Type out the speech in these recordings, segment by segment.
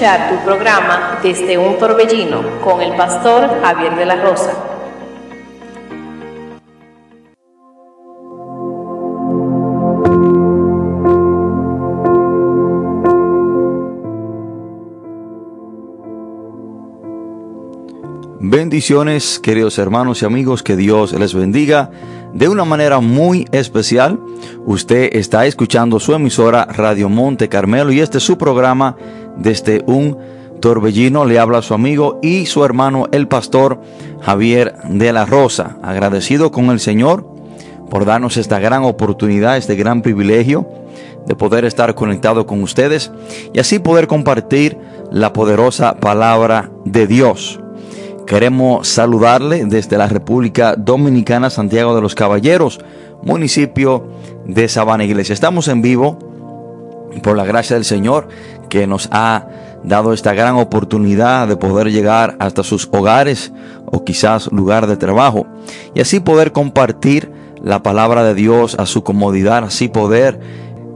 escuchar tu programa Desde un Torbellino con el pastor Javier de la Rosa. Bendiciones, queridos hermanos y amigos, que Dios les bendiga de una manera muy especial. Usted está escuchando su emisora Radio Monte Carmelo y este es su programa desde un torbellino. Le habla su amigo y su hermano, el pastor Javier de la Rosa. Agradecido con el Señor por darnos esta gran oportunidad, este gran privilegio de poder estar conectado con ustedes y así poder compartir la poderosa palabra de Dios. Queremos saludarle desde la República Dominicana, Santiago de los Caballeros, municipio de Sabana Iglesia. Estamos en vivo por la gracia del Señor que nos ha dado esta gran oportunidad de poder llegar hasta sus hogares o quizás lugar de trabajo y así poder compartir la palabra de Dios a su comodidad, así poder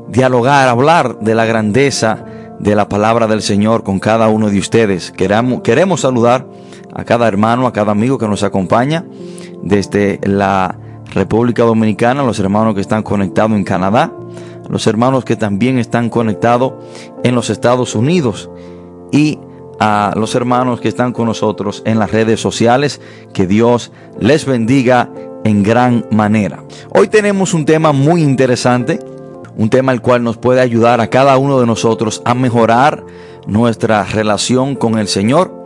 dialogar, hablar de la grandeza de la palabra del Señor con cada uno de ustedes. Queremos, queremos saludar a cada hermano, a cada amigo que nos acompaña desde la República Dominicana, los hermanos que están conectados en Canadá, los hermanos que también están conectados en los Estados Unidos y a los hermanos que están con nosotros en las redes sociales. Que Dios les bendiga en gran manera. Hoy tenemos un tema muy interesante, un tema el cual nos puede ayudar a cada uno de nosotros a mejorar nuestra relación con el Señor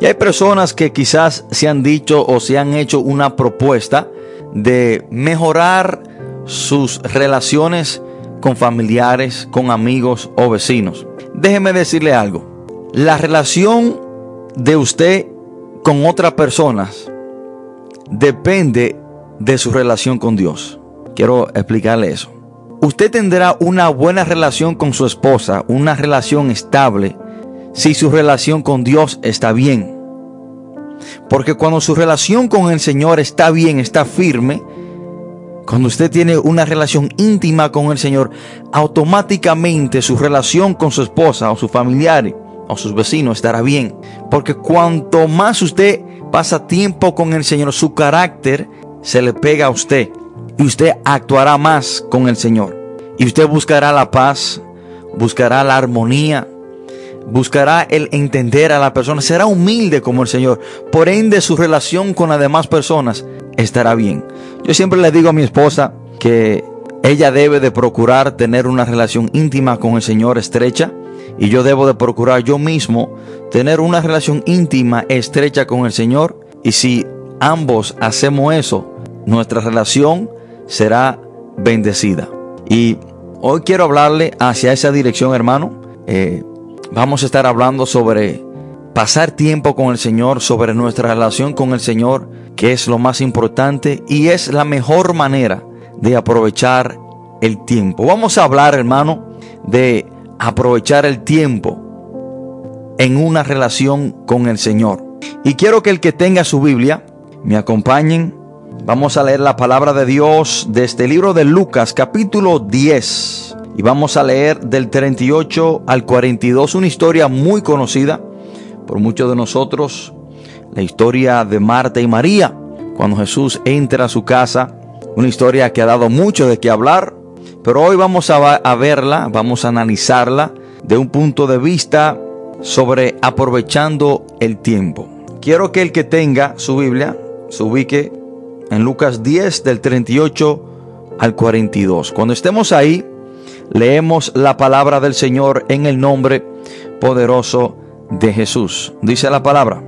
y hay personas que quizás se han dicho o se han hecho una propuesta de mejorar sus relaciones con familiares, con amigos o vecinos. Déjeme decirle algo. La relación de usted con otras personas depende de su relación con Dios. Quiero explicarle eso. Usted tendrá una buena relación con su esposa, una relación estable, si su relación con Dios está bien. Porque cuando su relación con el Señor está bien, está firme, cuando usted tiene una relación íntima con el Señor, automáticamente su relación con su esposa o su familiar o sus vecinos estará bien. Porque cuanto más usted pasa tiempo con el Señor, su carácter se le pega a usted. Y usted actuará más con el Señor. Y usted buscará la paz, buscará la armonía, buscará el entender a la persona, será humilde como el Señor. Por ende, su relación con las demás personas estará bien. Yo siempre le digo a mi esposa que ella debe de procurar tener una relación íntima con el Señor estrecha y yo debo de procurar yo mismo tener una relación íntima estrecha con el Señor y si ambos hacemos eso, nuestra relación será bendecida. Y hoy quiero hablarle hacia esa dirección, hermano. Eh, Vamos a estar hablando sobre pasar tiempo con el Señor, sobre nuestra relación con el Señor, que es lo más importante y es la mejor manera de aprovechar el tiempo. Vamos a hablar, hermano, de aprovechar el tiempo en una relación con el Señor. Y quiero que el que tenga su Biblia me acompañen. Vamos a leer la palabra de Dios de este libro de Lucas, capítulo 10. Y vamos a leer del 38 al 42 una historia muy conocida por muchos de nosotros, la historia de Marta y María, cuando Jesús entra a su casa, una historia que ha dado mucho de qué hablar, pero hoy vamos a, a verla, vamos a analizarla de un punto de vista sobre aprovechando el tiempo. Quiero que el que tenga su Biblia se ubique en Lucas 10 del 38 al 42. Cuando estemos ahí, leemos la palabra del Señor en el nombre poderoso de Jesús. Dice la palabra.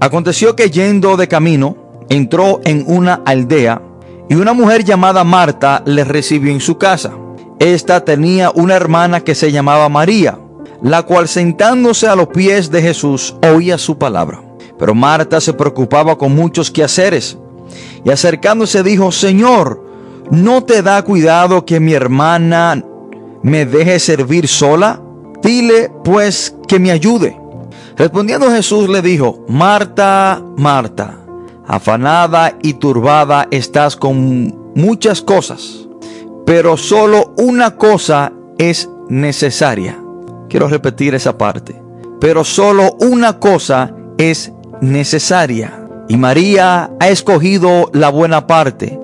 Aconteció que yendo de camino, entró en una aldea y una mujer llamada Marta le recibió en su casa. Esta tenía una hermana que se llamaba María, la cual sentándose a los pies de Jesús oía su palabra. Pero Marta se preocupaba con muchos quehaceres y acercándose dijo, Señor, ¿no te da cuidado que mi hermana me deje servir sola? Dile pues que me ayude. Respondiendo Jesús le dijo, Marta, Marta, afanada y turbada estás con muchas cosas, pero solo una cosa es necesaria. Quiero repetir esa parte. pero solo una cosa es necesaria. Y María ha escogido la buena parte,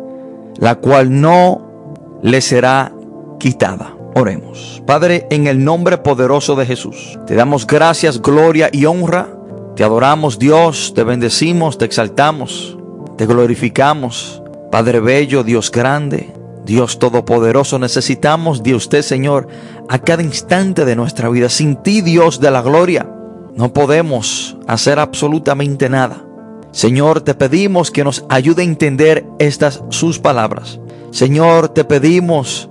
la cual no le será quitada. Oremos. Padre, en el nombre poderoso de Jesús, te damos gracias, gloria y honra. Te adoramos Dios, te bendecimos, te exaltamos, te glorificamos. Padre bello, Dios grande, Dios todopoderoso, necesitamos de usted, Señor, a cada instante de nuestra vida. Sin ti, Dios de la gloria, no podemos hacer absolutamente nada. Señor, te pedimos que nos ayude a entender estas sus palabras. Señor, te pedimos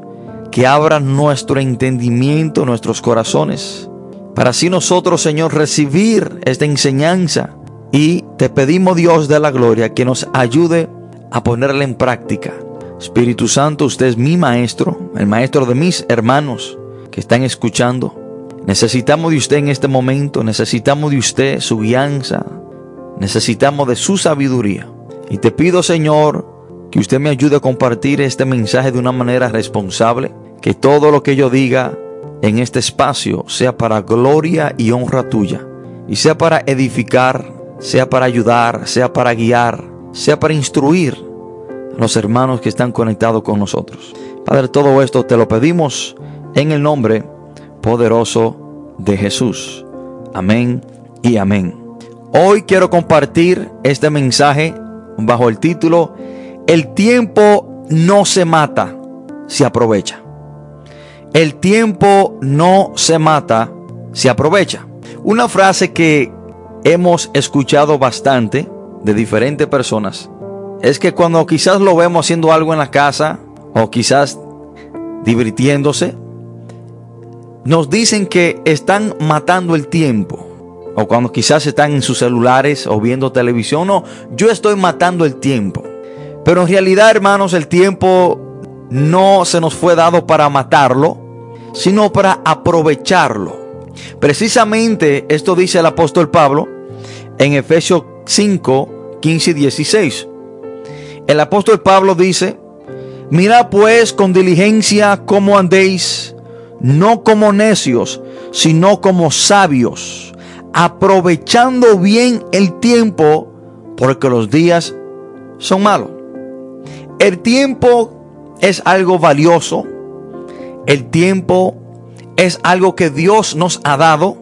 que abra nuestro entendimiento, nuestros corazones, para así nosotros, Señor, recibir esta enseñanza. Y te pedimos, Dios de la gloria, que nos ayude a ponerla en práctica. Espíritu Santo, usted es mi maestro, el maestro de mis hermanos que están escuchando. Necesitamos de usted en este momento, necesitamos de usted su guianza, necesitamos de su sabiduría. Y te pido, Señor, que usted me ayude a compartir este mensaje de una manera responsable, que todo lo que yo diga en este espacio sea para gloria y honra tuya, y sea para edificar, sea para ayudar, sea para guiar, sea para instruir a los hermanos que están conectados con nosotros. Padre, todo esto te lo pedimos en el nombre poderoso de Jesús. Amén y amén. Hoy quiero compartir este mensaje bajo el título El tiempo no se mata, se aprovecha. El tiempo no se mata, se aprovecha. Una frase que hemos escuchado bastante de diferentes personas es que cuando quizás lo vemos haciendo algo en la casa o quizás divirtiéndose, nos dicen que están matando el tiempo. O cuando quizás están en sus celulares o viendo televisión. No, yo estoy matando el tiempo. Pero en realidad, hermanos, el tiempo no se nos fue dado para matarlo, sino para aprovecharlo. Precisamente esto dice el apóstol Pablo en Efesios 5, 15 y 16. El apóstol Pablo dice, Mira pues con diligencia cómo andéis no como necios, sino como sabios, aprovechando bien el tiempo, porque los días son malos. El tiempo es algo valioso, el tiempo es algo que Dios nos ha dado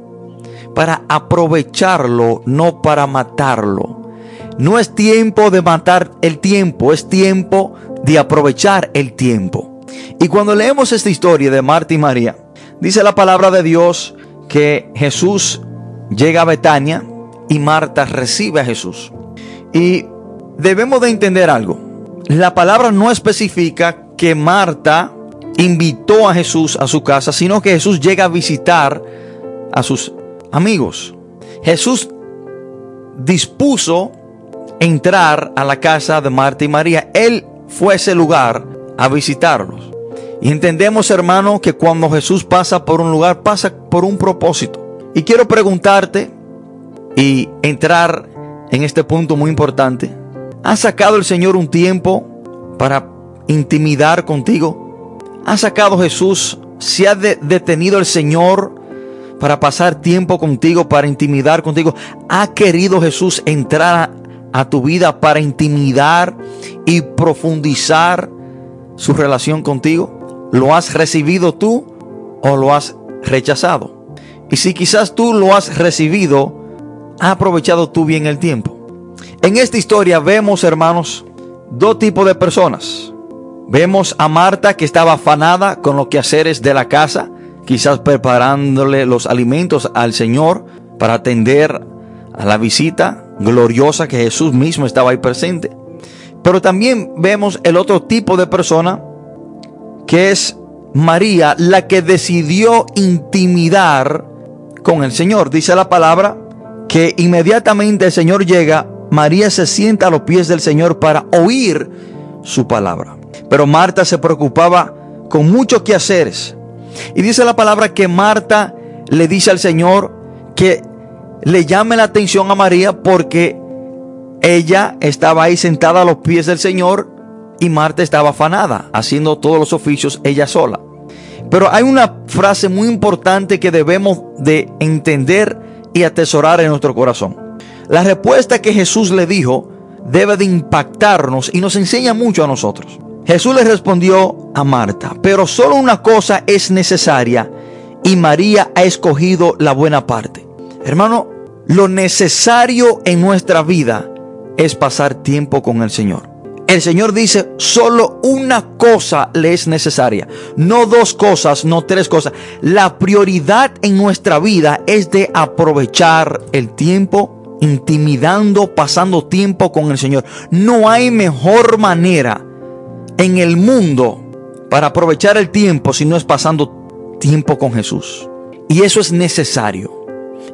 para aprovecharlo, no para matarlo. No es tiempo de matar el tiempo, es tiempo de aprovechar el tiempo. Y cuando leemos esta historia de Marta y María, dice la palabra de Dios que Jesús llega a Betania y Marta recibe a Jesús. Y debemos de entender algo. La palabra no especifica que Marta invitó a Jesús a su casa, sino que Jesús llega a visitar a sus amigos. Jesús dispuso entrar a la casa de Marta y María. Él fue a ese lugar a visitarlos. Y entendemos, hermano, que cuando Jesús pasa por un lugar, pasa por un propósito. Y quiero preguntarte y entrar en este punto muy importante. ¿Ha sacado el Señor un tiempo para intimidar contigo? ¿Ha sacado Jesús? ¿Se ha detenido el Señor para pasar tiempo contigo, para intimidar contigo? ¿Ha querido Jesús entrar a tu vida para intimidar y profundizar su relación contigo? ¿Lo has recibido tú o lo has rechazado? Y si quizás tú lo has recibido, ¿has aprovechado tú bien el tiempo? En esta historia vemos, hermanos, dos tipos de personas. Vemos a Marta que estaba afanada con los quehaceres de la casa, quizás preparándole los alimentos al Señor para atender a la visita gloriosa que Jesús mismo estaba ahí presente. Pero también vemos el otro tipo de persona que es María, la que decidió intimidar con el Señor. Dice la palabra que inmediatamente el Señor llega, María se sienta a los pies del Señor para oír su palabra. Pero Marta se preocupaba con muchos quehaceres. Y dice la palabra que Marta le dice al Señor que le llame la atención a María porque ella estaba ahí sentada a los pies del Señor y Marta estaba afanada, haciendo todos los oficios ella sola. Pero hay una frase muy importante que debemos de entender y atesorar en nuestro corazón. La respuesta que Jesús le dijo debe de impactarnos y nos enseña mucho a nosotros. Jesús le respondió a Marta, pero solo una cosa es necesaria y María ha escogido la buena parte. Hermano, lo necesario en nuestra vida es pasar tiempo con el Señor. El Señor dice, solo una cosa le es necesaria, no dos cosas, no tres cosas. La prioridad en nuestra vida es de aprovechar el tiempo intimidando, pasando tiempo con el Señor. No hay mejor manera en el mundo para aprovechar el tiempo si no es pasando tiempo con Jesús. Y eso es necesario.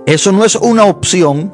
Eso no es una opción.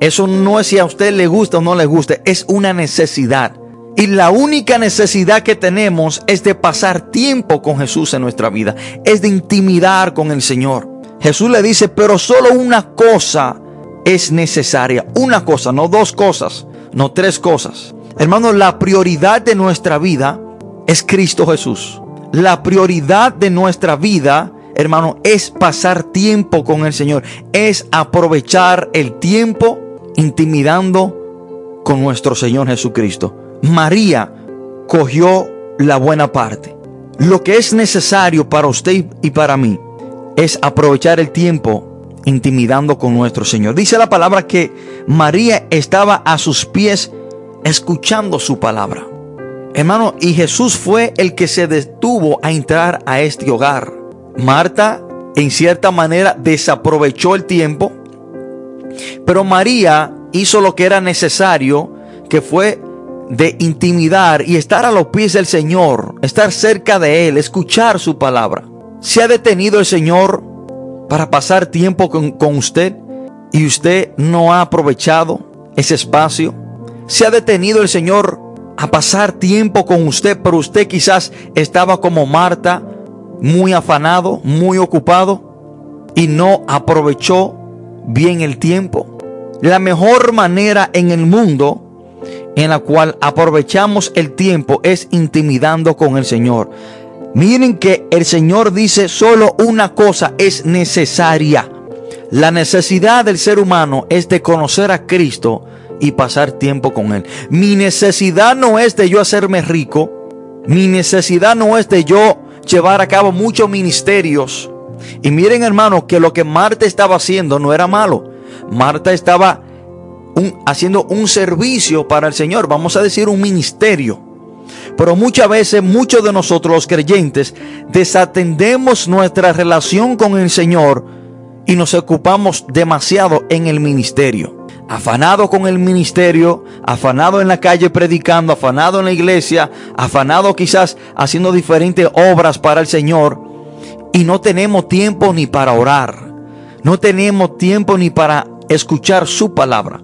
Eso no es si a usted le gusta o no le gusta. Es una necesidad. Y la única necesidad que tenemos es de pasar tiempo con Jesús en nuestra vida. Es de intimidar con el Señor. Jesús le dice, pero solo una cosa es necesaria. Una cosa, no dos cosas, no tres cosas. Hermano, la prioridad de nuestra vida es Cristo Jesús. La prioridad de nuestra vida, hermano, es pasar tiempo con el Señor. Es aprovechar el tiempo intimidando con nuestro Señor Jesucristo. María cogió la buena parte. Lo que es necesario para usted y para mí es aprovechar el tiempo intimidando con nuestro Señor. Dice la palabra que María estaba a sus pies escuchando su palabra. Hermano, y Jesús fue el que se detuvo a entrar a este hogar. Marta, en cierta manera, desaprovechó el tiempo, pero María hizo lo que era necesario, que fue de intimidar y estar a los pies del Señor, estar cerca de Él, escuchar su palabra. ¿Se ha detenido el Señor para pasar tiempo con, con usted y usted no ha aprovechado ese espacio? ¿Se ha detenido el Señor a pasar tiempo con usted, pero usted quizás estaba como Marta, muy afanado, muy ocupado y no aprovechó bien el tiempo? La mejor manera en el mundo en la cual aprovechamos el tiempo es intimidando con el Señor. Miren que el Señor dice solo una cosa es necesaria. La necesidad del ser humano es de conocer a Cristo y pasar tiempo con Él. Mi necesidad no es de yo hacerme rico. Mi necesidad no es de yo llevar a cabo muchos ministerios. Y miren hermano que lo que Marta estaba haciendo no era malo. Marta estaba haciendo un servicio para el Señor, vamos a decir un ministerio. Pero muchas veces muchos de nosotros los creyentes desatendemos nuestra relación con el Señor y nos ocupamos demasiado en el ministerio. Afanado con el ministerio, afanado en la calle predicando, afanado en la iglesia, afanado quizás haciendo diferentes obras para el Señor y no tenemos tiempo ni para orar. No tenemos tiempo ni para escuchar su palabra.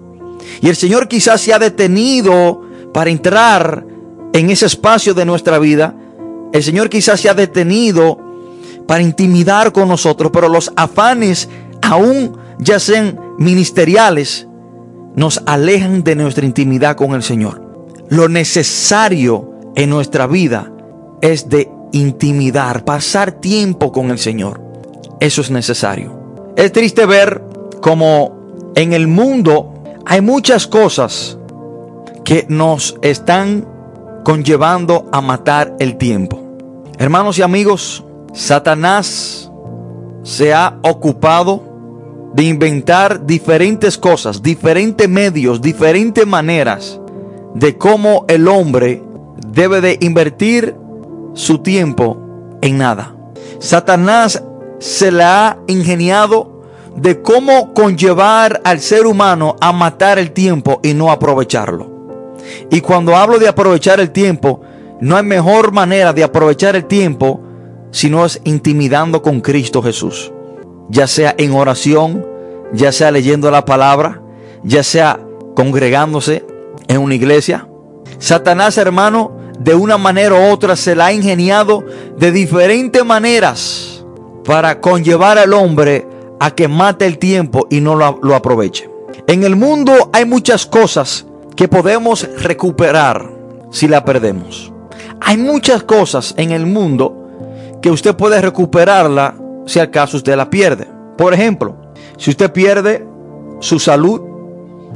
Y el Señor quizás se ha detenido para entrar en ese espacio de nuestra vida. El Señor quizás se ha detenido para intimidar con nosotros, pero los afanes, aún ya sean ministeriales, nos alejan de nuestra intimidad con el Señor. Lo necesario en nuestra vida es de intimidar, pasar tiempo con el Señor. Eso es necesario. Es triste ver como en el mundo hay muchas cosas que nos están conllevando a matar el tiempo. Hermanos y amigos, Satanás se ha ocupado de inventar diferentes cosas, diferentes medios, diferentes maneras de cómo el hombre debe de invertir su tiempo en nada. Satanás se le ha ingeniado de cómo conllevar al ser humano a matar el tiempo y no aprovecharlo. Y cuando hablo de aprovechar el tiempo, no hay mejor manera de aprovechar el tiempo sino es intimidando con Cristo Jesús. Ya sea en oración, ya sea leyendo la palabra, ya sea congregándose en una iglesia. Satanás, hermano, de una manera u otra se la ha ingeniado de diferentes maneras para conllevar al hombre a que mate el tiempo y no lo, aproveche. En el mundo hay muchas cosas que podemos recuperar si la perdemos. Hay muchas cosas en el mundo que usted puede recuperarla si al caso usted la pierde. Por ejemplo, si usted pierde su salud,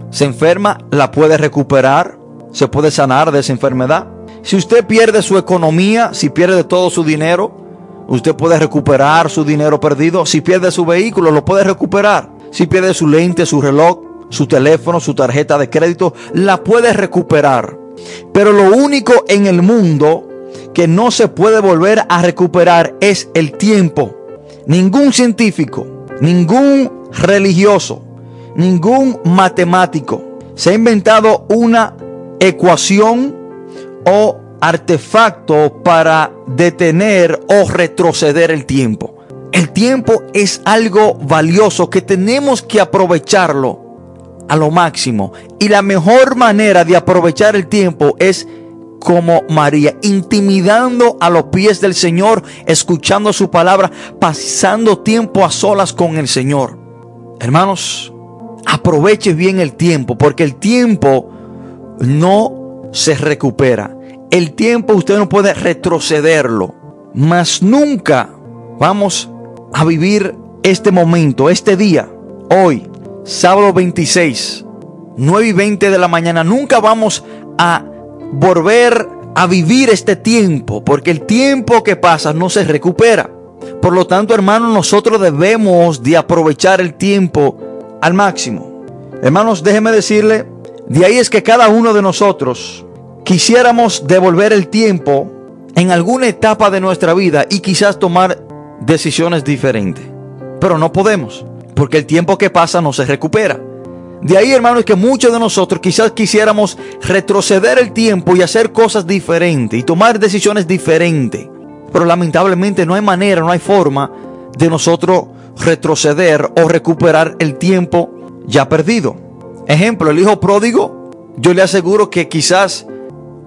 se enferma, la puede recuperar, se puede sanar de esa enfermedad. Si usted pierde su economía, si pierde todo su dinero, usted puede recuperar su dinero perdido. Si pierde su vehículo, lo puede recuperar. Si pierde su lente, su reloj, su teléfono, su tarjeta de crédito, la puede recuperar. Pero lo único en el mundo que no se puede volver a recuperar es el tiempo. Ningún científico, ningún religioso, ningún matemático se ha inventado una ecuación o artefacto para detener o retroceder el tiempo. El tiempo es algo valioso que tenemos que aprovecharlo a lo máximo. Y la mejor manera de aprovechar el tiempo es como María, intimidando a los pies del Señor, escuchando su palabra, pasando tiempo a solas con el Señor. Hermanos, aproveche bien el tiempo, porque el tiempo no se recupera. El tiempo usted no puede retrocederlo, mas nunca vamos a vivir este momento, este día, hoy, sábado 26, 9 y 20 de la mañana. Nunca vamos a volver a vivir este tiempo, porque el tiempo que pasa no se recupera. Por lo tanto, hermanos, nosotros debemos de aprovechar el tiempo al máximo. Hermanos, déjeme decirle, de ahí es que cada uno de nosotros quisiéramos devolver el tiempo en alguna etapa de nuestra vida y quizás tomar decisiones diferentes. Pero no podemos, porque el tiempo que pasa no se recupera. De ahí, hermanos, que muchos de nosotros quizás quisiéramos retroceder el tiempo y hacer cosas diferentes y tomar decisiones diferentes. Pero lamentablemente no hay manera, no hay forma de nosotros retroceder o recuperar el tiempo ya perdido. Ejemplo, el hijo pródigo, yo le aseguro que quizás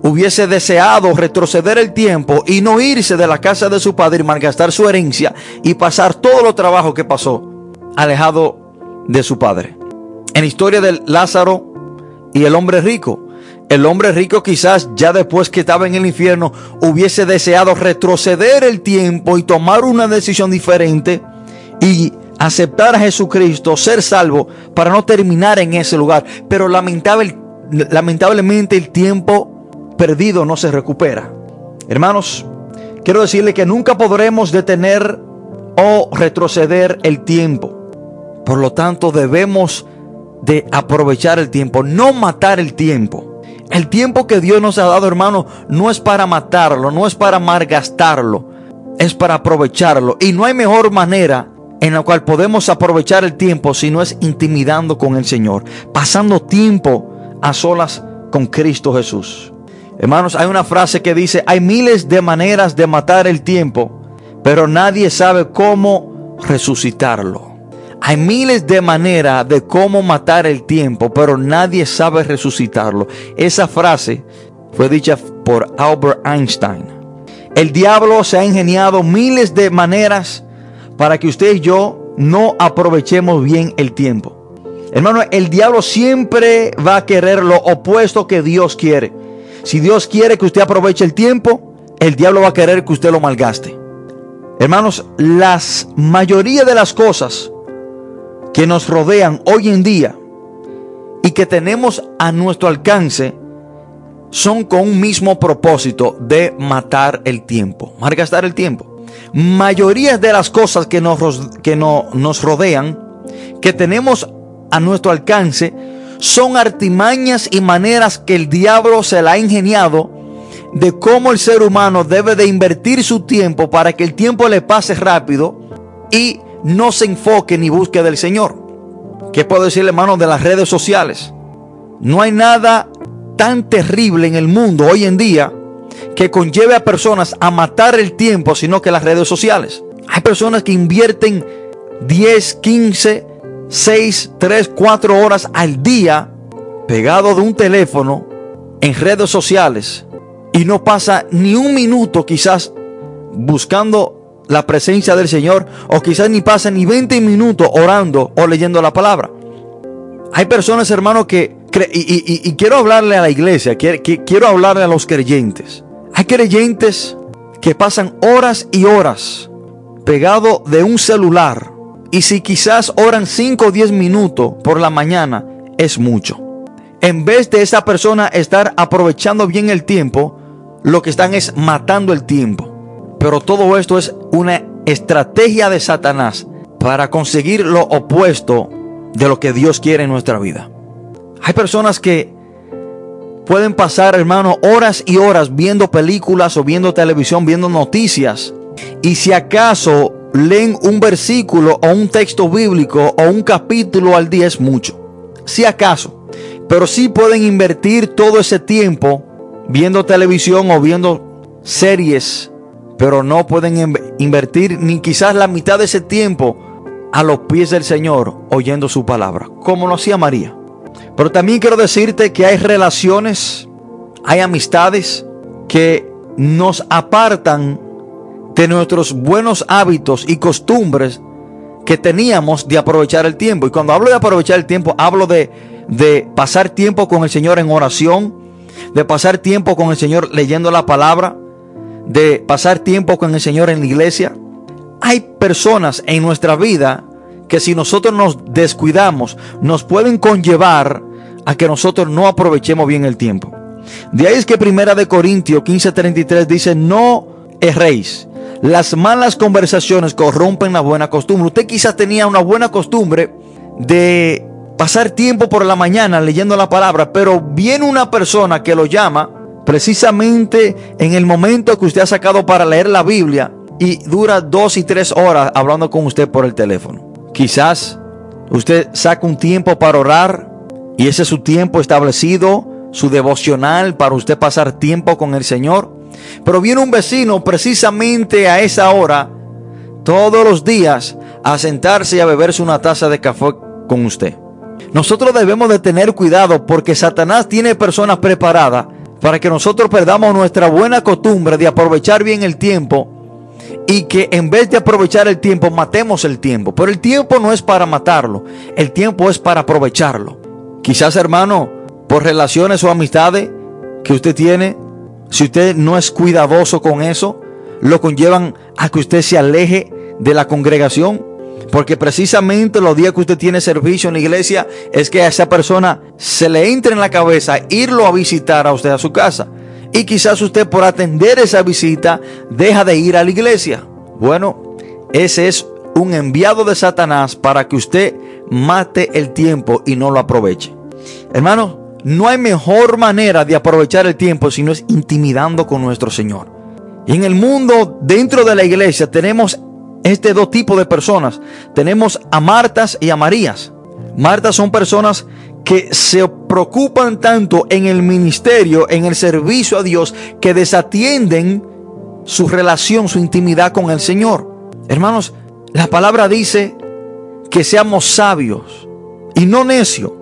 hubiese deseado retroceder el tiempo y no irse de la casa de su padre y malgastar su herencia y pasar todo lo trabajo que pasó alejado de su padre en la historia del Lázaro y el hombre rico. El hombre rico quizás ya después que estaba en el infierno hubiese deseado retroceder el tiempo y tomar una decisión diferente y aceptar a Jesucristo, ser salvo para no terminar en ese lugar. Pero lamentable, lamentablemente el tiempo perdido no se recupera. Hermanos, quiero decirle que nunca podremos detener o retroceder el tiempo. Por lo tanto, debemos de aprovechar el tiempo, no matar el tiempo. El tiempo que Dios nos ha dado, hermano, no es para matarlo, no es para malgastarlo, es para aprovecharlo. Y no hay mejor manera en la cual podemos aprovechar el tiempo si no es intimidando con el Señor, pasando tiempo a solas con Cristo Jesús. Hermanos, hay una frase que dice, hay miles de maneras de matar el tiempo, pero nadie sabe cómo resucitarlo. Hay miles de maneras de cómo matar el tiempo, pero nadie sabe resucitarlo. Esa frase fue dicha por Albert Einstein. El diablo se ha ingeniado miles de maneras para que usted y yo no aprovechemos bien el tiempo. Hermano, el diablo siempre va a querer lo opuesto que Dios quiere. Si Dios quiere que usted aproveche el tiempo, el diablo va a querer que usted lo malgaste. Hermanos, las mayoría de las cosas que nos rodean hoy en día y que tenemos a nuestro alcance son con un mismo propósito de matar el tiempo, malgastar el tiempo. Mayoría de las cosas que nos, que no, nos rodean, que tenemos a nuestro alcance, son artimañas y maneras que el diablo se la ha ingeniado de cómo el ser humano debe de invertir su tiempo para que el tiempo le pase rápido y no se enfoque ni busque del Señor. ¿Qué puedo decirle, hermano, de las redes sociales? No hay nada tan terrible en el mundo hoy en día que conlleve a personas a matar el tiempo, sino que las redes sociales. Hay personas que invierten 10, 15, 6, 3, 4 horas al día pegado de un teléfono en redes sociales y no pasa ni un minuto quizás buscando la presencia del Señor o quizás ni pasan ni 20 minutos orando o leyendo la palabra. Hay personas, hermanos, que... Y, quiero hablarle a la iglesia, quiero, quiero hablarle a los creyentes. Hay creyentes que pasan horas y horas pegado de un celular Y si quizás oran 5 o 10 minutos por la mañana, es mucho. En vez de esa persona estar aprovechando bien el tiempo, lo que están es matando el tiempo. Pero todo esto es una estrategia de Satanás para conseguir lo opuesto de lo que Dios quiere en nuestra vida. Hay personas que pueden pasar, hermano, horas y horas viendo películas o viendo televisión, viendo noticias. Y si acaso leen un versículo o un texto bíblico o un capítulo al día es mucho. Si acaso. Pero sí pueden invertir todo ese tiempo viendo televisión o viendo series. Pero no pueden invertir ni quizás la mitad de ese tiempo a los pies del Señor oyendo su palabra. Como lo hacía María. Pero también quiero decirte que hay relaciones, hay amistades que nos apartan de nuestros buenos hábitos y costumbres que teníamos de aprovechar el tiempo. Y cuando hablo de aprovechar el tiempo, hablo de, de pasar tiempo con el Señor en oración, de pasar tiempo con el Señor leyendo la palabra, de pasar tiempo con el Señor en la iglesia. Hay personas en nuestra vida que si nosotros nos descuidamos, nos pueden conllevar a que nosotros no aprovechemos bien el tiempo. De ahí es que Primera de Corintios 15:33 dice, no erréis. Las malas conversaciones corrompen la buena costumbre. Usted quizás tenía una buena costumbre de pasar tiempo por la mañana leyendo la palabra, pero viene una persona que lo llama precisamente en el momento que usted ha sacado para leer la Biblia y dura dos y tres horas hablando con usted por el teléfono. Quizás usted saca un tiempo para orar y ese es su tiempo establecido, su devocional para usted pasar tiempo con el Señor. Pero viene un vecino precisamente a esa hora, todos los días, a sentarse y a beberse una taza de café con usted. Nosotros debemos de tener cuidado porque Satanás tiene personas preparadas para que nosotros perdamos nuestra buena costumbre de aprovechar bien el tiempo y que en vez de aprovechar el tiempo, matemos el tiempo. Pero el tiempo no es para matarlo, el tiempo es para aprovecharlo. Quizás, hermano, por relaciones o amistades que usted tiene, si usted no es cuidadoso con eso, lo conllevan a que usted se aleje de la congregación. Porque precisamente los días que usted tiene servicio en la iglesia es que a esa persona se le entre en la cabeza irlo a visitar a usted a su casa. Y quizás usted por atender esa visita deja de ir a la iglesia. Bueno, ese es un enviado de Satanás para que usted mate el tiempo y no lo aproveche. Hermano, no hay mejor manera de aprovechar el tiempo si no es intimidando con nuestro Señor. Y en el mundo, dentro de la iglesia, tenemos este dos tipos de personas. Tenemos a Martas y a Marías. Martas son personas que se preocupan tanto en el ministerio, en el servicio a Dios, que desatienden su relación, su intimidad con el Señor. Hermanos, la palabra dice que seamos sabios y no necios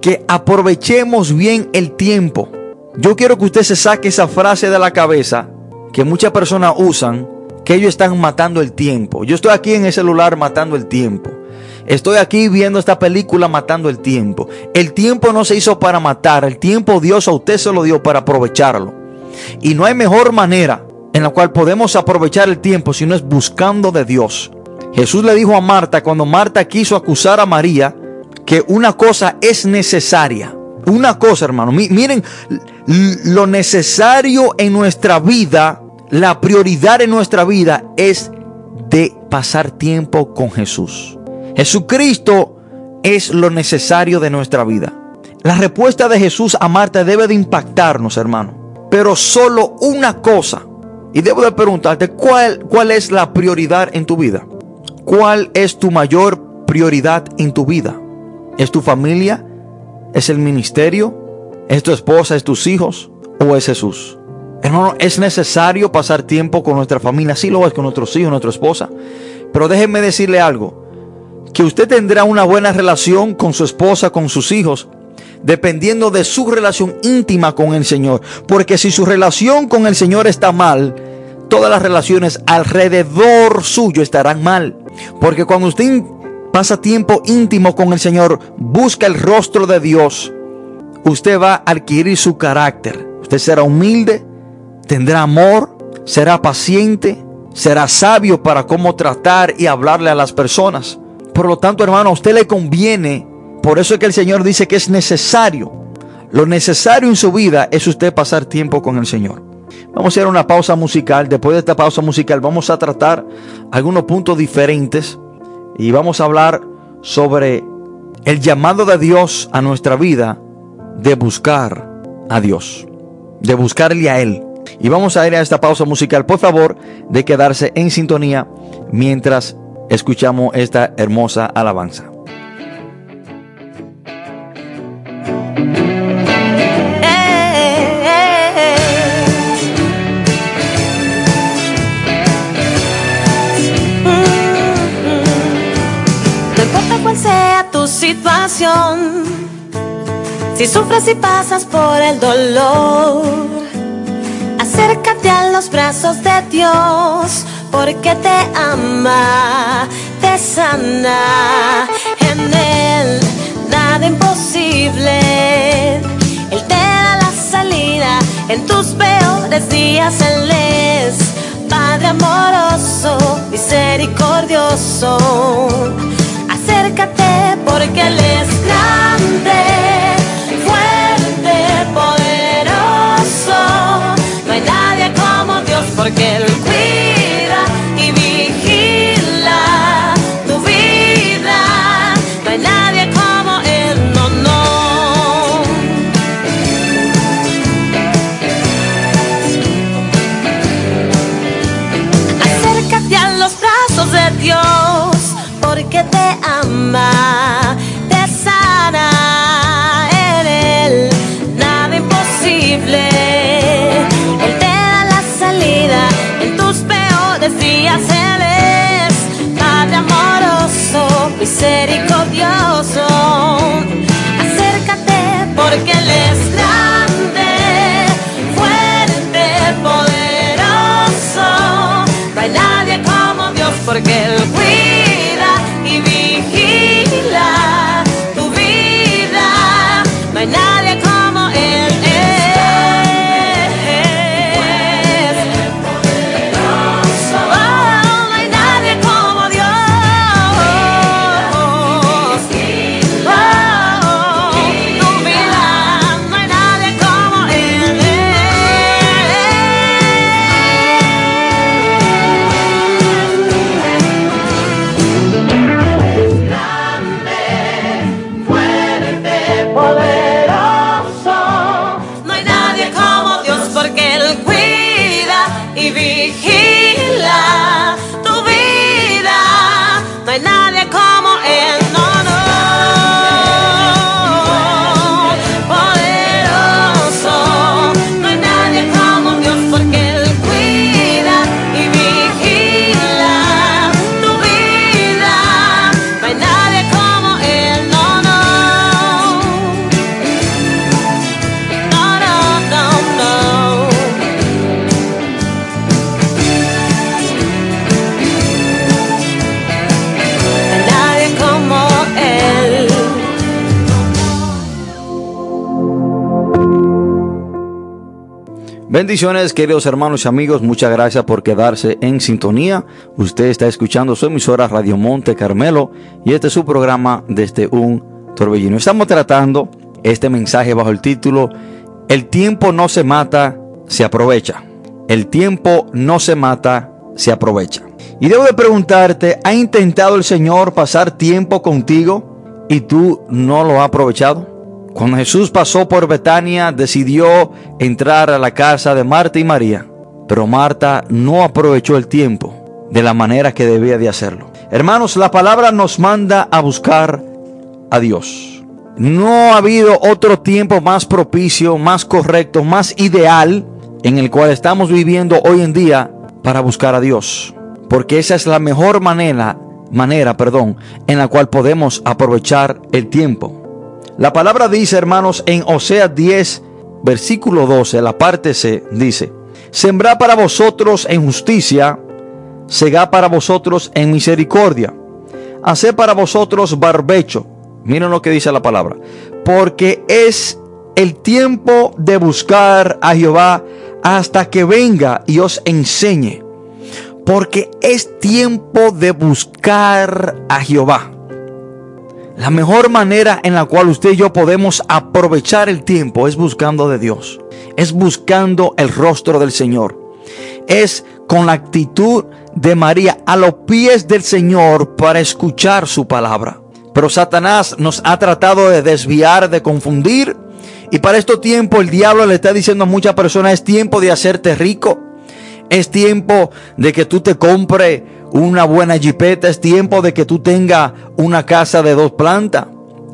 que aprovechemos bien el tiempo. Yo quiero que usted se saque esa frase de la cabeza que muchas personas usan, ellos están matando el tiempo. Yo estoy aquí en el celular matando el tiempo. Estoy aquí viendo esta película matando el tiempo. El tiempo no se hizo para matar, el tiempo Dios a usted se lo dio para aprovecharlo. Y no hay mejor manera en la cual podemos aprovechar el tiempo si no es buscando de Dios. Jesús le dijo a Marta cuando Marta quiso acusar a María, que una cosa es necesaria. Una cosa, hermano. Miren, lo necesario en nuestra vida, la prioridad en nuestra vida es de pasar tiempo con Jesús. Jesucristo es lo necesario de nuestra vida. La respuesta de Jesús a Marta debe de impactarnos, hermano. Pero solo una cosa. Y debo de preguntarte, ¿cuál, cuál es la prioridad en tu vida? ¿Cuál es tu mayor prioridad en tu vida? ¿Es tu familia? ¿Es el ministerio? ¿Es tu esposa? ¿Es tus hijos? ¿O es Jesús? Hermano, es necesario pasar tiempo con nuestra familia. Sí lo es con nuestros hijos, nuestra esposa. Pero déjenme decirle algo. Que usted tendrá una buena relación con su esposa, con sus hijos, dependiendo de su relación íntima con el Señor. Porque si su relación con el Señor está mal, todas las relaciones alrededor suyo estarán mal. Porque cuando usted pasa tiempo íntimo con el Señor, busca el rostro de Dios, usted va a adquirir su carácter. Usted será humilde, tendrá amor, será paciente, será sabio para cómo tratar y hablarle a las personas. Por lo tanto, hermano, a usted le conviene. Por eso es que el Señor dice que es necesario. Lo necesario en su vida es usted pasar tiempo con el Señor. Vamos a hacer una pausa musical. Después de esta pausa musical vamos a tratar algunos puntos diferentes y vamos a hablar sobre el llamado de Dios a nuestra vida de buscar a Dios, de buscarle a Él. Y vamos a ir a esta pausa musical. Por favor, de quedarse en sintonía mientras escuchamos esta hermosa alabanza. Tu situación, si sufres y pasas por el dolor, acércate a los brazos de Dios, porque te ama, te sana. En Él nada imposible, Él te da la salida en tus peores días. Él es Padre amoroso, misericordioso. Acércate porque Él es grande, Bendiciones, queridos hermanos y amigos. Muchas gracias por quedarse en sintonía. Usted está escuchando su emisora Radio Monte Carmelo y este es su programa desde un torbellino. Estamos tratando este mensaje bajo el título El tiempo no se mata, se aprovecha. El tiempo no se mata, se aprovecha. Y debo de preguntarte, ¿ha intentado el Señor pasar tiempo contigo y tú no lo has aprovechado? Cuando Jesús pasó por Betania, decidió entrar a la casa de Marta y María, pero Marta no aprovechó el tiempo de la manera que debía de hacerlo. Hermanos, la palabra nos manda a buscar a Dios. No ha habido otro tiempo más propicio, más correcto, más ideal en el cual estamos viviendo hoy en día para buscar a Dios, porque esa es la mejor manera, manera, perdón, en la cual podemos aprovechar el tiempo. La palabra dice, hermanos, en Oseas 10, versículo 12, la parte C, dice, Sembrá para vosotros en justicia, segá para vosotros en misericordia, haced para vosotros barbecho. Miren lo que dice la palabra. Porque es el tiempo de buscar a Jehová hasta que venga y os enseñe. Porque es tiempo de buscar a Jehová. La mejor manera en la cual usted y yo podemos aprovechar el tiempo es buscando de Dios. Es buscando el rostro del Señor. Es con la actitud de María a los pies del Señor para escuchar su palabra. Pero Satanás nos ha tratado de desviar, de confundir. Y para este tiempo el diablo le está diciendo a muchas personas, es tiempo de hacerte rico. Es tiempo de que tú te compres una buena jipeta. Es tiempo de que tú tengas una casa de dos plantas.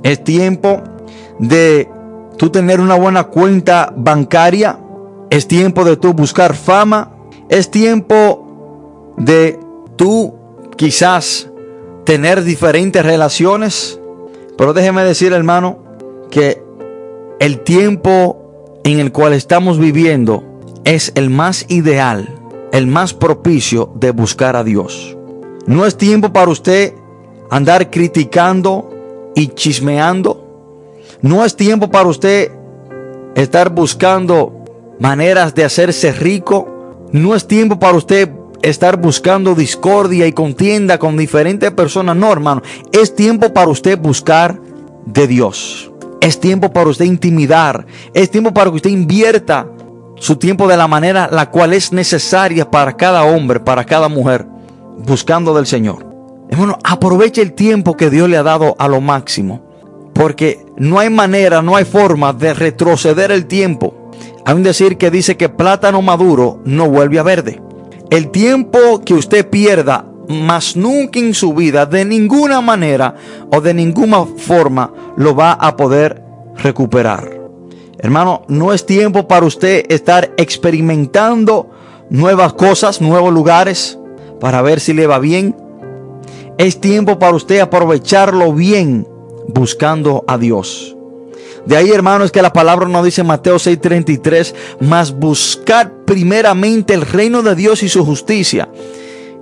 Es tiempo de tú tener una buena cuenta bancaria. Es tiempo de tú buscar fama. Es tiempo de tú quizás tener diferentes relaciones. Pero déjeme decir, hermano, que el tiempo en el cual estamos viviendo es el más ideal, el más propicio de buscar a Dios. No es tiempo para usted andar criticando y chismeando. No es tiempo para usted estar buscando maneras de hacerse rico. No es tiempo para usted estar buscando discordia y contienda con diferentes personas. No, hermano. Es tiempo para usted buscar de Dios. Es tiempo para usted intimidar. Es tiempo para que usted invierta su tiempo de la manera la cual es necesaria para cada hombre, para cada mujer, buscando del Señor. Hermano, aproveche el tiempo que Dios le ha dado a lo máximo. Porque no hay manera, no hay forma de retroceder el tiempo. Hay un decir que dice que plátano maduro no vuelve a verde. El tiempo que usted pierda, más nunca en su vida, de ninguna manera o de ninguna forma, lo va a poder recuperar. Hermano, no es tiempo para usted estar experimentando nuevas cosas, nuevos lugares, para ver si le va bien. Es tiempo para usted aprovecharlo bien buscando a Dios. De ahí, hermano, es que la palabra nos dice en Mateo 6:33, más buscar primeramente el reino de Dios y su justicia.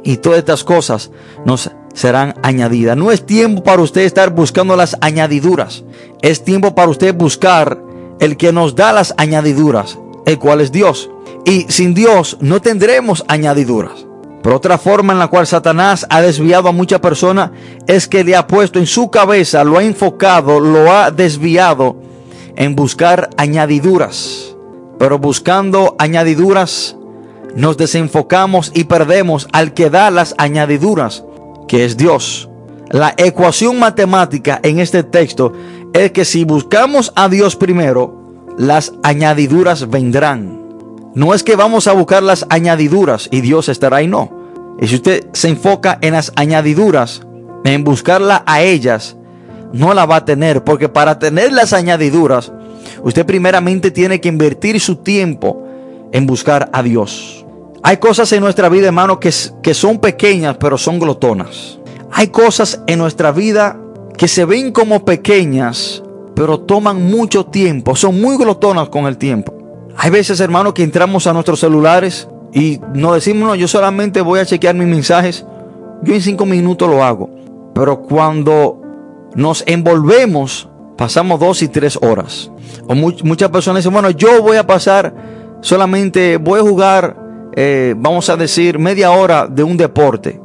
Y todas estas cosas nos serán añadidas. No es tiempo para usted estar buscando las añadiduras. Es tiempo para usted buscar el que nos da las añadiduras, el cual es Dios. Y sin Dios no tendremos añadiduras. Pero otra forma en la cual Satanás ha desviado a mucha persona es que le ha puesto en su cabeza, lo ha enfocado, lo ha desviado en buscar añadiduras. Pero buscando añadiduras nos desenfocamos y perdemos al que da las añadiduras, que es Dios. La ecuación matemática en este texto es que si buscamos a Dios primero, las añadiduras vendrán. No es que vamos a buscar las añadiduras y Dios estará ahí, no. Y si usted se enfoca en las añadiduras, en buscarla a ellas, no la va a tener, porque para tener las añadiduras, usted primeramente tiene que invertir su tiempo en buscar a Dios. Hay cosas en nuestra vida, hermano, que, que son pequeñas, pero son glotonas. Hay cosas en nuestra vida que se ven como pequeñas, pero toman mucho tiempo, son muy glotonas con el tiempo. Hay veces, hermano, que entramos a nuestros celulares y nos decimos, no, yo solamente voy a chequear mis mensajes, yo en cinco minutos lo hago. Pero cuando nos envolvemos, pasamos dos y tres horas. O muchas personas dicen, bueno, yo voy a pasar solamente, voy a jugar, eh, vamos a decir, media hora de un deporte.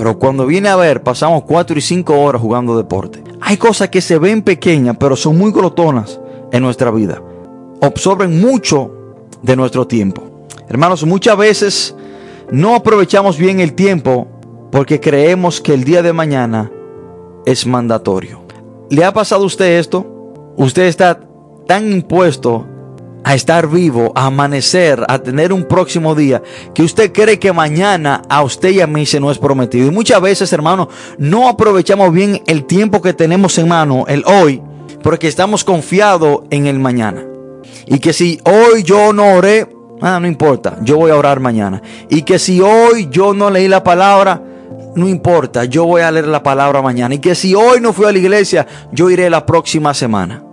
Pero cuando viene a ver, pasamos cuatro y cinco horas jugando deporte. Hay cosas que se ven pequeñas, pero son muy glotonas en nuestra vida. Absorben mucho de nuestro tiempo. Hermanos, muchas veces no aprovechamos bien el tiempo porque creemos que el día de mañana es mandatorio. ¿Le ha pasado a usted esto? Usted está tan impuesto a estar vivo, a amanecer, a tener un próximo día, que usted cree que mañana a usted y a mí se nos es prometido. Y muchas veces, hermano, no aprovechamos bien el tiempo que tenemos en mano, el hoy, porque estamos confiados en el mañana. Y que si hoy yo no oré, ah, no importa, yo voy a orar mañana. Y que si hoy yo no leí la palabra, no importa, yo voy a leer la palabra mañana. Y que si hoy no fui a la iglesia, yo iré la próxima semana.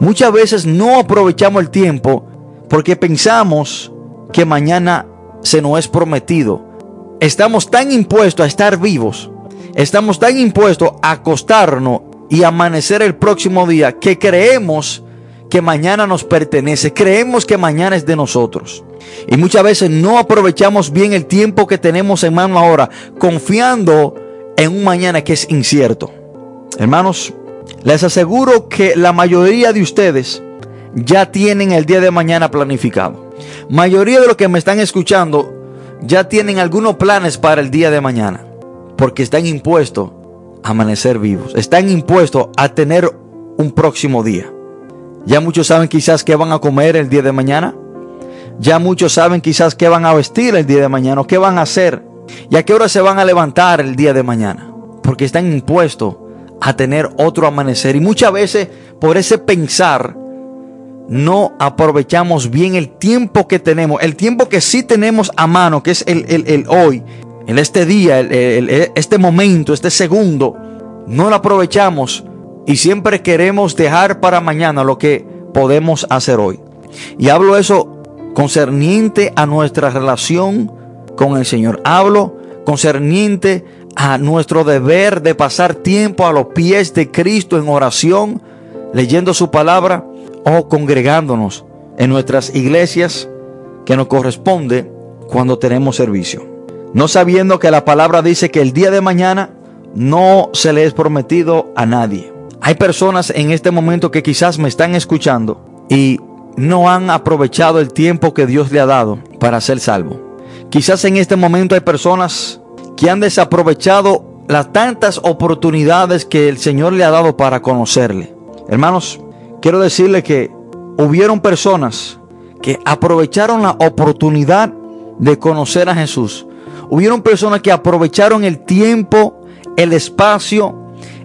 Muchas veces no aprovechamos el tiempo porque pensamos que mañana se nos es prometido. Estamos tan impuestos a estar vivos, estamos tan impuestos a acostarnos y amanecer el próximo día que creemos que mañana nos pertenece, creemos que mañana es de nosotros. Y muchas veces no aprovechamos bien el tiempo que tenemos en mano ahora, confiando en un mañana que es incierto. Hermanos, Les aseguro que la mayoría de ustedes ya tienen el día de mañana planificado. Mayoría de los que me están escuchando ya tienen algunos planes para el día de mañana. Porque están impuestos a amanecer vivos. Están impuestos a tener un próximo día. Ya muchos saben quizás qué van a comer el día de mañana. Ya muchos saben quizás qué van a vestir el día de mañana o qué van a hacer. Y a qué hora se van a levantar el día de mañana. Porque están impuestos a tener otro amanecer. Y muchas veces por ese pensar no aprovechamos bien el tiempo que tenemos. El tiempo que sí tenemos a mano, que es el, el, hoy. En este día, este momento, este segundo. No lo aprovechamos y siempre queremos dejar para mañana lo que podemos hacer hoy. Y hablo eso concerniente a nuestra relación con el Señor. Hablo concerniente a nuestro deber de pasar tiempo a los pies de Cristo en oración, leyendo su palabra o congregándonos en nuestras iglesias que nos corresponde cuando tenemos servicio. No sabiendo que la palabra dice que el día de mañana no se le es prometido a nadie. Hay personas en este momento que quizás me están escuchando y no han aprovechado el tiempo que Dios le ha dado para ser salvo. Quizás en este momento hay personas que han desaprovechado las tantas oportunidades que el Señor le ha dado para conocerle. Hermanos, quiero decirle que hubieron personas que aprovecharon la oportunidad de conocer a Jesús. Hubieron personas que aprovecharon el tiempo, el espacio,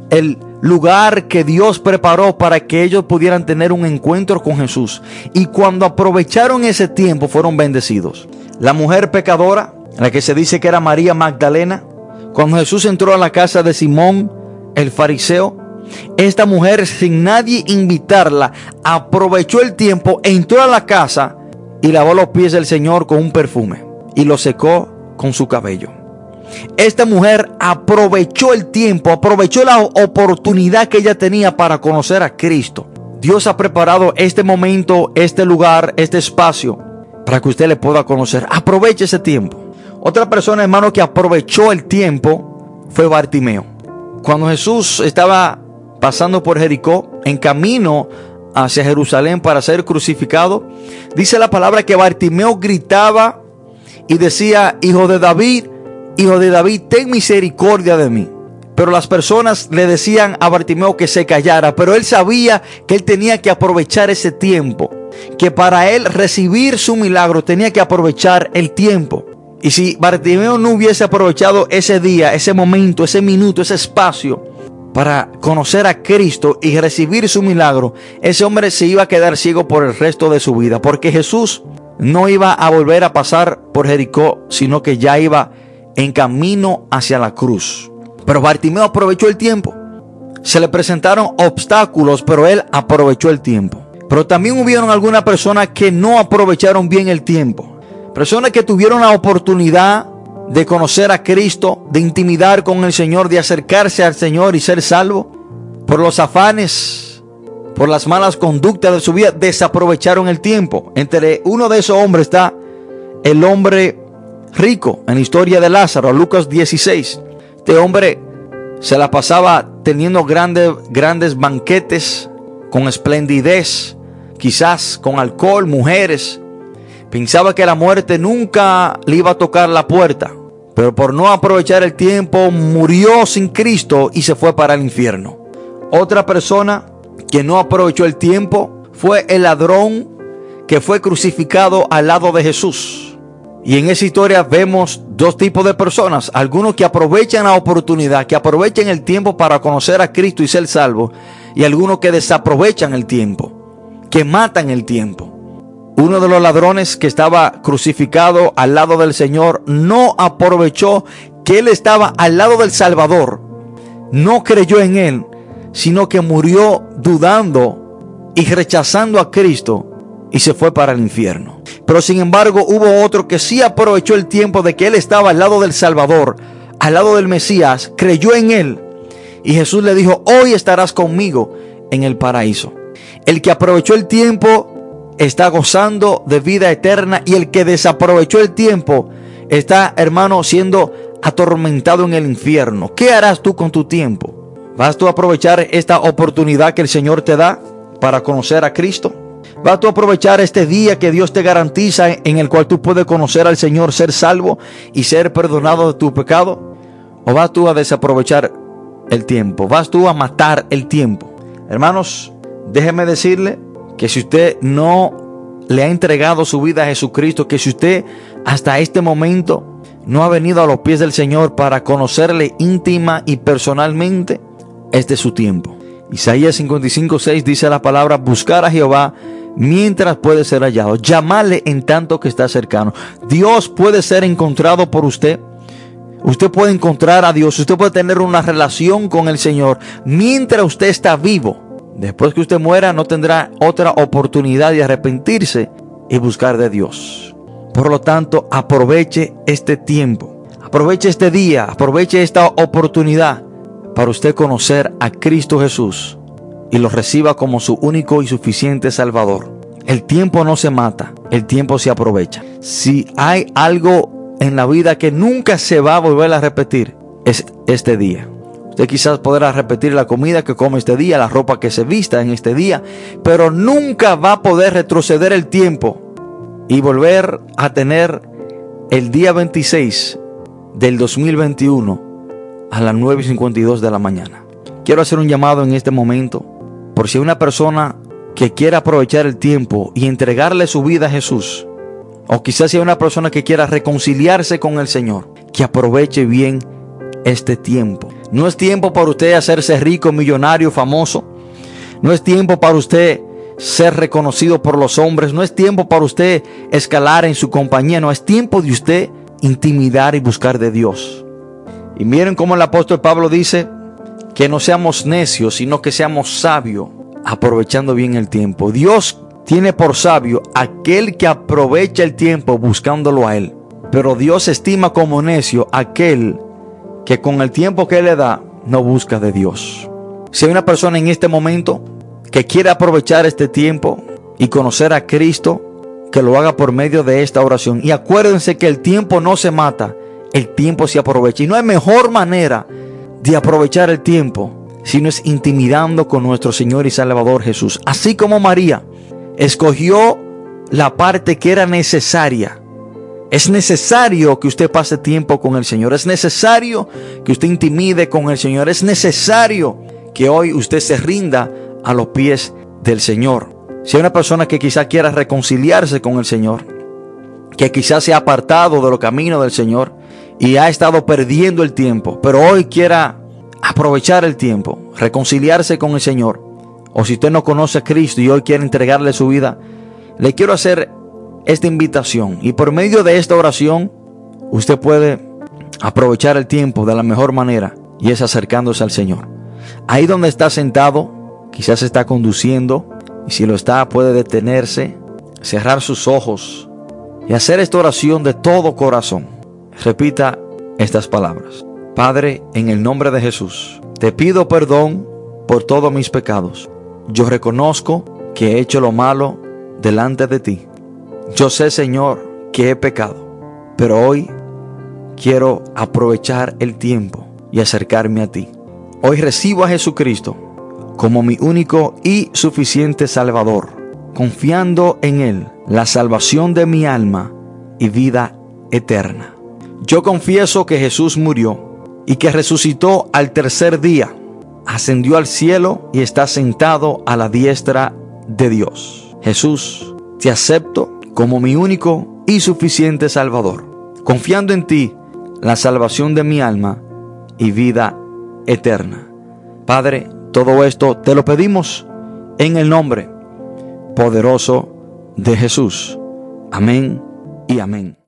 el lugar que Dios preparó para que ellos pudieran tener un encuentro con Jesús. Y cuando aprovecharon ese tiempo fueron bendecidos. La mujer pecadora, la que se dice que era María Magdalena, cuando Jesús entró a la casa de Simón, el fariseo, esta mujer sin nadie invitarla, aprovechó el tiempo, entró a la casa y lavó los pies del Señor con un perfume y lo secó con su cabello. Esta mujer aprovechó el tiempo, aprovechó la oportunidad que ella tenía para conocer a Cristo. Dios ha preparado este momento, este lugar, este espacio para que usted le pueda conocer. Aproveche ese tiempo. Otra persona, hermano, que aprovechó el tiempo fue Bartimeo. Cuando Jesús estaba pasando por Jericó, en camino hacia Jerusalén para ser crucificado, dice la palabra que Bartimeo gritaba y decía, Hijo de David, Hijo de David, ten misericordia de mí. Pero las personas le decían a Bartimeo que se callara, pero él sabía que él tenía que aprovechar ese tiempo, que para él recibir su milagro tenía que aprovechar el tiempo. Y si Bartimeo no hubiese aprovechado ese día, ese momento, ese minuto, ese espacio para conocer a Cristo y recibir su milagro, ese hombre se iba a quedar ciego por el resto de su vida, porque Jesús no iba a volver a pasar por Jericó, sino que ya iba en camino hacia la cruz. Pero Bartimeo aprovechó el tiempo. Se le presentaron obstáculos, pero él aprovechó el tiempo. Pero también hubieron algunas personas que no aprovecharon bien el tiempo. Personas que tuvieron la oportunidad de conocer a Cristo, de intimidar con el Señor, de acercarse al Señor y ser salvo. Por los afanes, por las malas conductas de su vida, desaprovecharon el tiempo. Entre uno de esos hombres está el hombre rico en la historia de Lázaro, Lucas 16. Este hombre se la pasaba teniendo grandes, grandes banquetes con esplendidez, quizás con alcohol, mujeres. Pensaba que la muerte nunca le iba a tocar la puerta, pero por no aprovechar el tiempo murió sin Cristo y se fue para el infierno. Otra persona que no aprovechó el tiempo fue el ladrón que fue crucificado al lado de Jesús. Y en esa historia vemos dos tipos de personas. Algunos que aprovechan la oportunidad, que aprovechan el tiempo para conocer a Cristo y ser salvo. Y algunos que desaprovechan el tiempo, que matan el tiempo. Uno de los ladrones que estaba crucificado al lado del Señor no aprovechó que él estaba al lado del Salvador. No creyó en él, sino que murió dudando y rechazando a Cristo y se fue para el infierno. Pero sin embargo hubo otro que sí aprovechó el tiempo de que él estaba al lado del Salvador, al lado del Mesías, creyó en él. Y Jesús le dijo, hoy estarás conmigo en el paraíso. El que aprovechó el tiempo está gozando de vida eterna y el que desaprovechó el tiempo está, hermano, siendo atormentado en el infierno. ¿Qué harás tú con tu tiempo? ¿Vas tú a aprovechar esta oportunidad que el Señor te da para conocer a Cristo? ¿Vas tú a aprovechar este día que Dios te garantiza en el cual tú puedes conocer al Señor, ser salvo y ser perdonado de tu pecado? ¿O vas tú a desaprovechar el tiempo? ¿Vas tú a matar el tiempo? Hermanos, déjeme decirle que si usted no le ha entregado su vida a Jesucristo, que si usted hasta este momento no ha venido a los pies del Señor para conocerle íntima y personalmente, este es su tiempo. Isaías 55, 6 dice la palabra, buscar a Jehová mientras puede ser hallado, llamarle en tanto que está cercano. Dios puede ser encontrado por usted. Usted puede encontrar a Dios, usted puede tener una relación con el Señor mientras usted está vivo. Después que usted muera no tendrá otra oportunidad de arrepentirse y buscar de Dios. Por lo tanto, aproveche este tiempo, aproveche este día, aproveche esta oportunidad para usted conocer a Cristo Jesús y lo reciba como su único y suficiente Salvador. El tiempo no se mata, el tiempo se aprovecha. Si hay algo en la vida que nunca se va a volver a repetir, es este día. Usted quizás podrá repetir la comida que come este día, la ropa que se vista en este día, pero nunca va a poder retroceder el tiempo y volver a tener el día 26 del 2021 a las 9.52 de la mañana. Quiero hacer un llamado en este momento por si una persona que quiera aprovechar el tiempo y entregarle su vida a Jesús, o quizás hay una persona que quiera reconciliarse con el Señor, que aproveche bien este tiempo. No es tiempo para usted hacerse rico, millonario, famoso. No es tiempo para usted ser reconocido por los hombres. No es tiempo para usted escalar en su compañía. No es tiempo de usted intimidar y buscar de Dios. Y miren cómo el apóstol Pablo dice que no seamos necios, sino que seamos sabios, aprovechando bien el tiempo. Dios tiene por sabio aquel que aprovecha el tiempo buscándolo a Él. Pero Dios estima como necio aquel que con el tiempo que le da no busca de Dios. Si hay una persona en este momento que quiere aprovechar este tiempo y conocer a Cristo, que lo haga por medio de esta oración. Y acuérdense que el tiempo no se mata, el tiempo se aprovecha. Y no hay mejor manera de aprovechar el tiempo si no es intimidando con nuestro Señor y Salvador Jesús. Así como María escogió la parte que era necesaria es necesario que usted pase tiempo con el Señor. Es necesario que usted intimide con el Señor. Es necesario que hoy usted se rinda a los pies del Señor. Si hay una persona que quizá quiera reconciliarse con el Señor, que quizás se ha apartado de los caminos del Señor y ha estado perdiendo el tiempo, pero hoy quiera aprovechar el tiempo, reconciliarse con el Señor, o si usted no conoce a Cristo y hoy quiere entregarle su vida, le quiero hacer esta invitación y por medio de esta oración usted puede aprovechar el tiempo de la mejor manera y es acercándose al Señor. Ahí donde está sentado, quizás está conduciendo y si lo está puede detenerse, cerrar sus ojos y hacer esta oración de todo corazón. Repita estas palabras. Padre, en el nombre de Jesús, te pido perdón por todos mis pecados. Yo reconozco que he hecho lo malo delante de ti yo sé, Señor, que he pecado, pero hoy quiero aprovechar el tiempo y acercarme a ti. Hoy recibo a Jesucristo como mi único y suficiente Salvador, confiando en Él la salvación de mi alma y vida eterna. Yo confieso que Jesús murió y que resucitó al tercer día, ascendió al cielo y está sentado a la diestra de Dios. Jesús, te acepto como mi único y suficiente Salvador, confiando en ti la salvación de mi alma y vida eterna. Padre, todo esto te lo pedimos en el nombre poderoso de Jesús. Amén y amén.